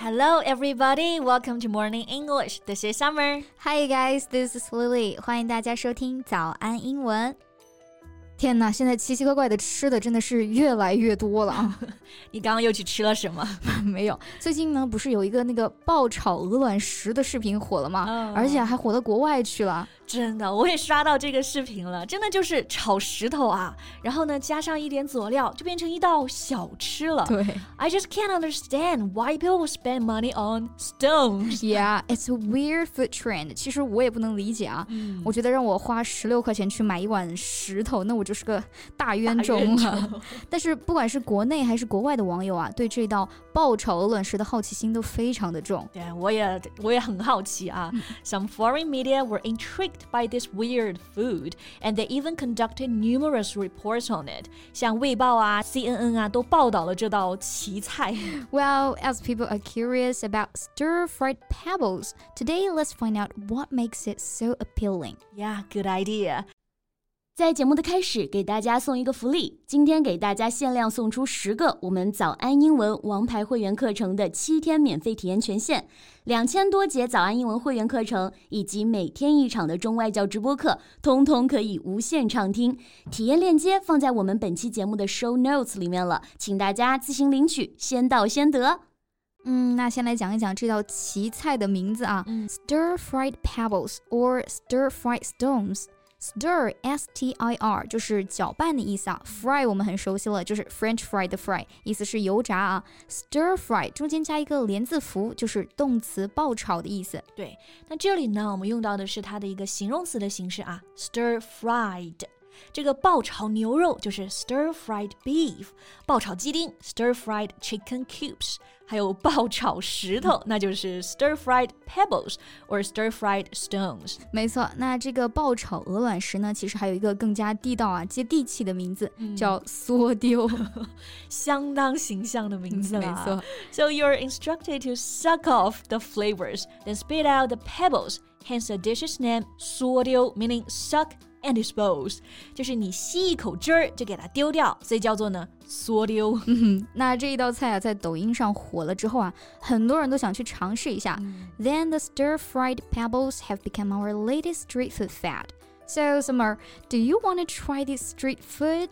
Hello, everybody. Welcome to Morning English. This is Summer. Hi, guys. This is Lily. 欢迎大家收听早安英文。 天哪，现在奇奇怪怪的吃的真的是越来越多了啊！你刚刚又去吃了什么？没有，最近呢不是有一个那个爆炒鹅卵石的视频火了吗？而且还火到国外去了。真的，我也刷到这个视频了，真的就是炒石头啊，然后呢加上一点佐料，就变成一道小吃了。对，I just can't understand why people spend money on stones. Yeah, it's a weird food trend. 其实我也不能理解啊，我觉得让我花十六块钱去买一碗石头，那我就是个大冤种了。但是不管是国内还是国外的网友啊，对这道爆炒鹅卵石的好奇心都非常的重。对，我也我也很好奇啊。Some foreign media were intrigued by this weird food, and they even conducted numerous reports on it. 像卫报啊、CNN 啊都报道了这道奇菜。Well, as people are curious about stir-fried pebbles, today let's find out what makes it so appealing. Yeah, good idea. 在节目的开始，给大家送一个福利。今天给大家限量送出十个我们早安英文王牌会员课程的七天免费体验权限，两千多节早安英文会员课程以及每天一场的中外教直播课，通通可以无限畅听。体验链接放在我们本期节目的 show notes 里面了，请大家自行领取，先到先得。嗯，那先来讲一讲这道奇菜的名字啊，stir-fried pebbles or stir-fried stones。Stir, S-T-I-R，就是搅拌的意思啊。Fry 我们很熟悉了，就是 French fry 的 fry，意思是油炸啊。Stir fry 中间加一个连字符，就是动词爆炒的意思。对，那这里呢，我们用到的是它的一个形容词的形式啊，stir fried。这个爆炒牛肉就是 stir fried beef，爆炒鸡丁 stir fried chicken cubes，还有爆炒石头，那就是 stir fried pebbles or stir fried stones。没错，那这个爆炒鹅卵石呢，其实还有一个更加地道啊、接地气的名字，嗯、叫嗍丢，相当形象的名字了。没错。So you're instructed to suck off the flavors, then spit out the pebbles. Hence the dish's name, 嗍丢 meaning suck and dispose，就是你吸一口汁儿就给它丢掉，所以叫做呢缩丢。嗯，那这一道菜啊，在抖音上火了之后啊，很多人都想去尝试一下。Then the stir-fried pebbles have become our latest street food fad. So, Summer, do you want to try this street food?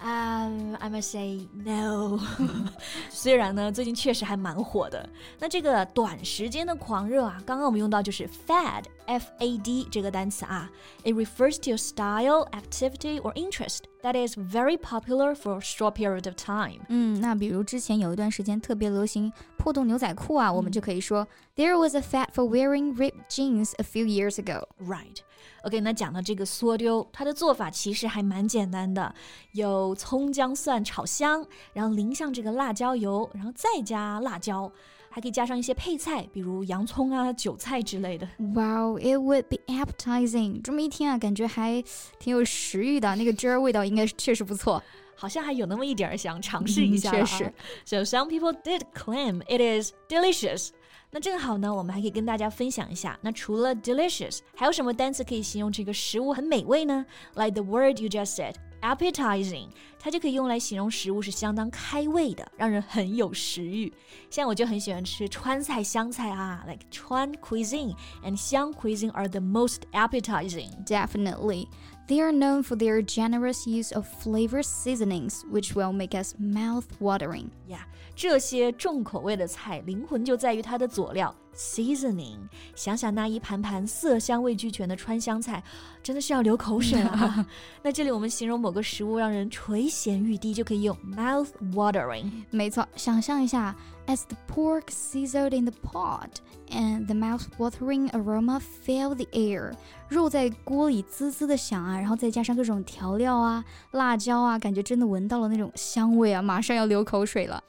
Um, I must say no 虽然呢，最近确实还蛮火的。那这个短时间的狂热啊，刚刚我们用到就是 fad，f FAD 这个单词啊，it refers to a style, activity or interest that is very popular for a short period of time。嗯，那比如之前有一段时间特别流行破洞牛仔裤啊，我们就可以说 There was a fad for wearing ripped jeans a few years ago。Right。OK，那讲到这个嗍丢，它的做法其实还蛮简单的，有葱姜蒜炒香，然后淋上这个辣椒油，然后再加辣椒。还可以加上一些配菜，比如洋葱啊、韭菜之类的。Wow, it would be appetizing。这么一听啊，感觉还挺有食欲的，那个汁儿味道应该确实不错。好像还有那么一点儿想尝试一下、嗯、确实。So some people did claim it is delicious. 那正好呢，我们还可以跟大家分享一下，那除了 delicious，还有什么单词可以形容这个食物很美味呢？Like the word you just said。appetizing，它就可以用来形容食物是相当开胃的，让人很有食欲。像我就很喜欢吃川菜、湘菜啊，like 川 cuisine and 湘 cuisine are the most appetizing. Definitely. They are known for their generous use of flavor seasonings, which will make us mouth-watering. Yeah，这些重口味的菜，灵魂就在于它的佐料 seasoning。想想那一盘盘色香味俱全的川湘菜，真的是要流口水了。那这里我们形容某个食物让人垂涎欲滴，就可以用 mouth-watering。没错，想象一下 ，as the pork sizzled in the pot and the mouth-watering aroma filled the air，肉在锅里滋滋的响啊，然后再加上各种调料啊、辣椒啊，感觉真的闻到了那种香味啊，马上要流口水了。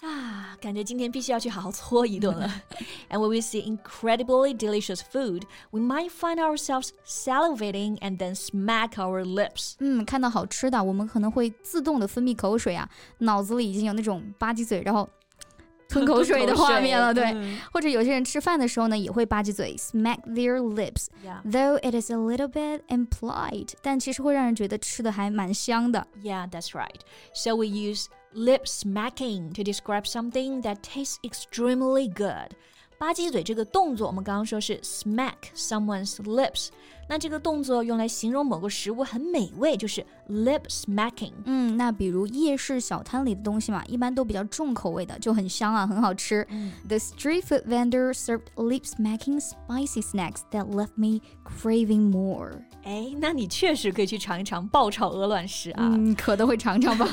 啊，感觉今天必须要去好好搓一顿了。and when we see incredibly delicious food, we might find ourselves salivating and then smack our lips. 嗯，看到好吃的，我们可能会自动的分泌口水啊，脑子里已经有那种吧唧嘴，然后 吞口水的画面了，对。嗯或者有些人吃饭的时候呢，也会吧唧嘴，smack their lips。 Yeah. Though it is a little bit impolite，但其实会让人觉得吃的还蛮香的。 Yeah, that's right. So we use lip smacking to describe something that tastes extremely good. 吧唧嘴这个动作，我们刚刚说是 smack someone's lips。那这个动作用来形容某个食物很美味，就是 lip smacking。嗯，那比如夜市小摊里的东西嘛，一般都比较重口味的，就很香啊，很好吃。The street food vendor served lip-smacking spicy snacks that left me craving more。哎，那你确实可以去尝一尝爆炒鹅卵石啊。嗯，可都会尝尝吧。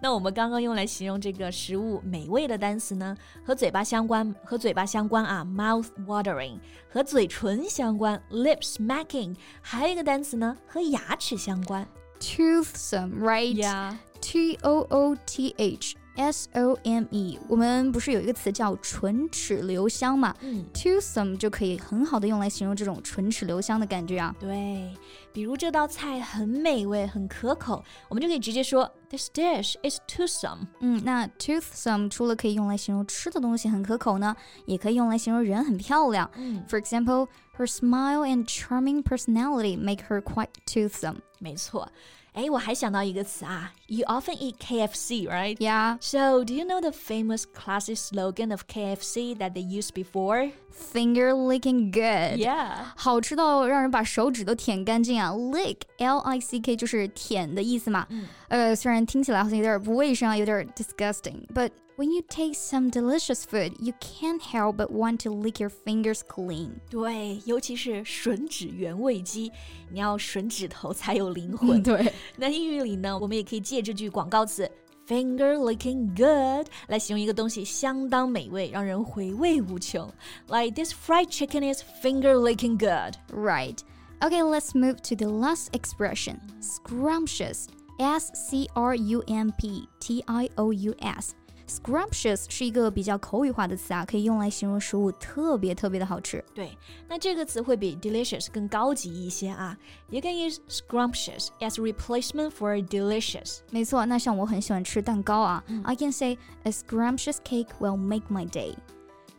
那我们刚刚用来形容这个食物美味的单词呢，和嘴巴相关，和嘴巴相关啊，mouth watering，和嘴唇相关，lip smacking，还有一个单词呢，和牙齿相关 Toothsome, right? Yeah. T O O T H S O M E。我们不是有一个词叫唇齿留香嘛嗯，？Toothsome 就可以很好的用来形容这种唇齿留香的感觉啊。对，比如这道菜很美味，很可口，我们就可以直接说 This dish is toothsome。嗯，那 toothsome 除了可以用来形容吃的东西很可口呢，也可以用来形容人很漂亮。嗯，For example, her smile and charming personality make her quite toothsome. 没错。哎，我还想到一个词啊，You often eat KFC, right? Yeah, So, do you know the famous classic slogan of KFC that they used before? finger licking good. Yeah. 好吃到让人把手指都舔干净啊！Lick, L-I-C-K 就是舔的意思嘛。嗯呃，虽然听起来好像有点不卫生啊，有点 disgusting，but when you taste some delicious food, you can't help but want to lick your fingers clean. 对，尤其是吮指原味鸡，你要吮指头才有灵魂。对，那英语里呢，我们也可以借这句广告词 “finger licking good” 来形容一个东西相当美味，让人回味无穷。Like this fried chicken is finger licking good. right. Okay, let's move to the last expression. Scrumptious. S C R U M P T I O U S. Scrumptious 是一个比较口语化的词啊，可以用来形容食物特别特别的好吃。对，那这个词会比 delicious 更高级一些啊。You can use scrumptious as a replacement for delicious. 没错，那像我很喜欢吃蛋糕啊、i can say a scrumptious cake will make my day.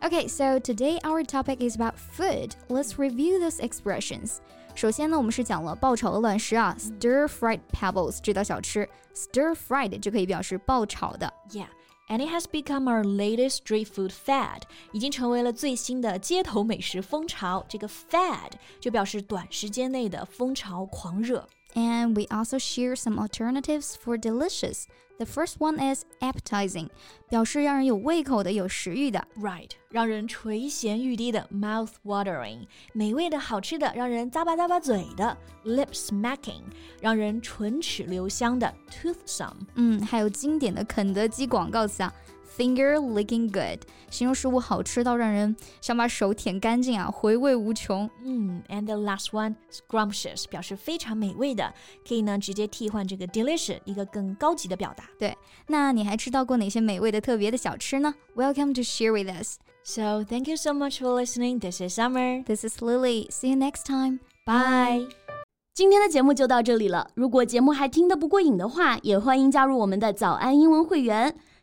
Okay, so today our topic is about food. Let's review those expressions. 首先呢，我们是讲了爆炒鹅卵石啊，stir fried pebbles 这道小吃，stir fried 就可以表示爆炒的。 Yeah. And it has become our latest street food fad，已经成为了最新的街头美食风潮。这个 fad 就表示短时间内的风潮狂热。 And we also share some alternatives for delicious. The first one is appetizing，表示让人有胃口的、有食欲的。 Right，让人垂涎欲滴的 mouth watering，美味的好吃的，让人咂巴咂巴嘴的 lip smacking，让人唇齿留香的 toothsome。嗯，还有经典的肯德基广告词啊 ，finger licking good，形容食物好吃到让人想把手舔干净啊，回味无穷。嗯，and the last one scrumptious 表示非常美味的，可以呢直接替换这个 delicious 一个更高级的表达。对，那你还吃到过哪些美味的特别的小吃呢？Welcome to share with us. So thank you so much for listening. This is Summer. This is Lily. See you next time. Bye. 今天的节目就到这里了。如果节目还听得不过瘾的话，也欢迎加入我们的早安英文会员。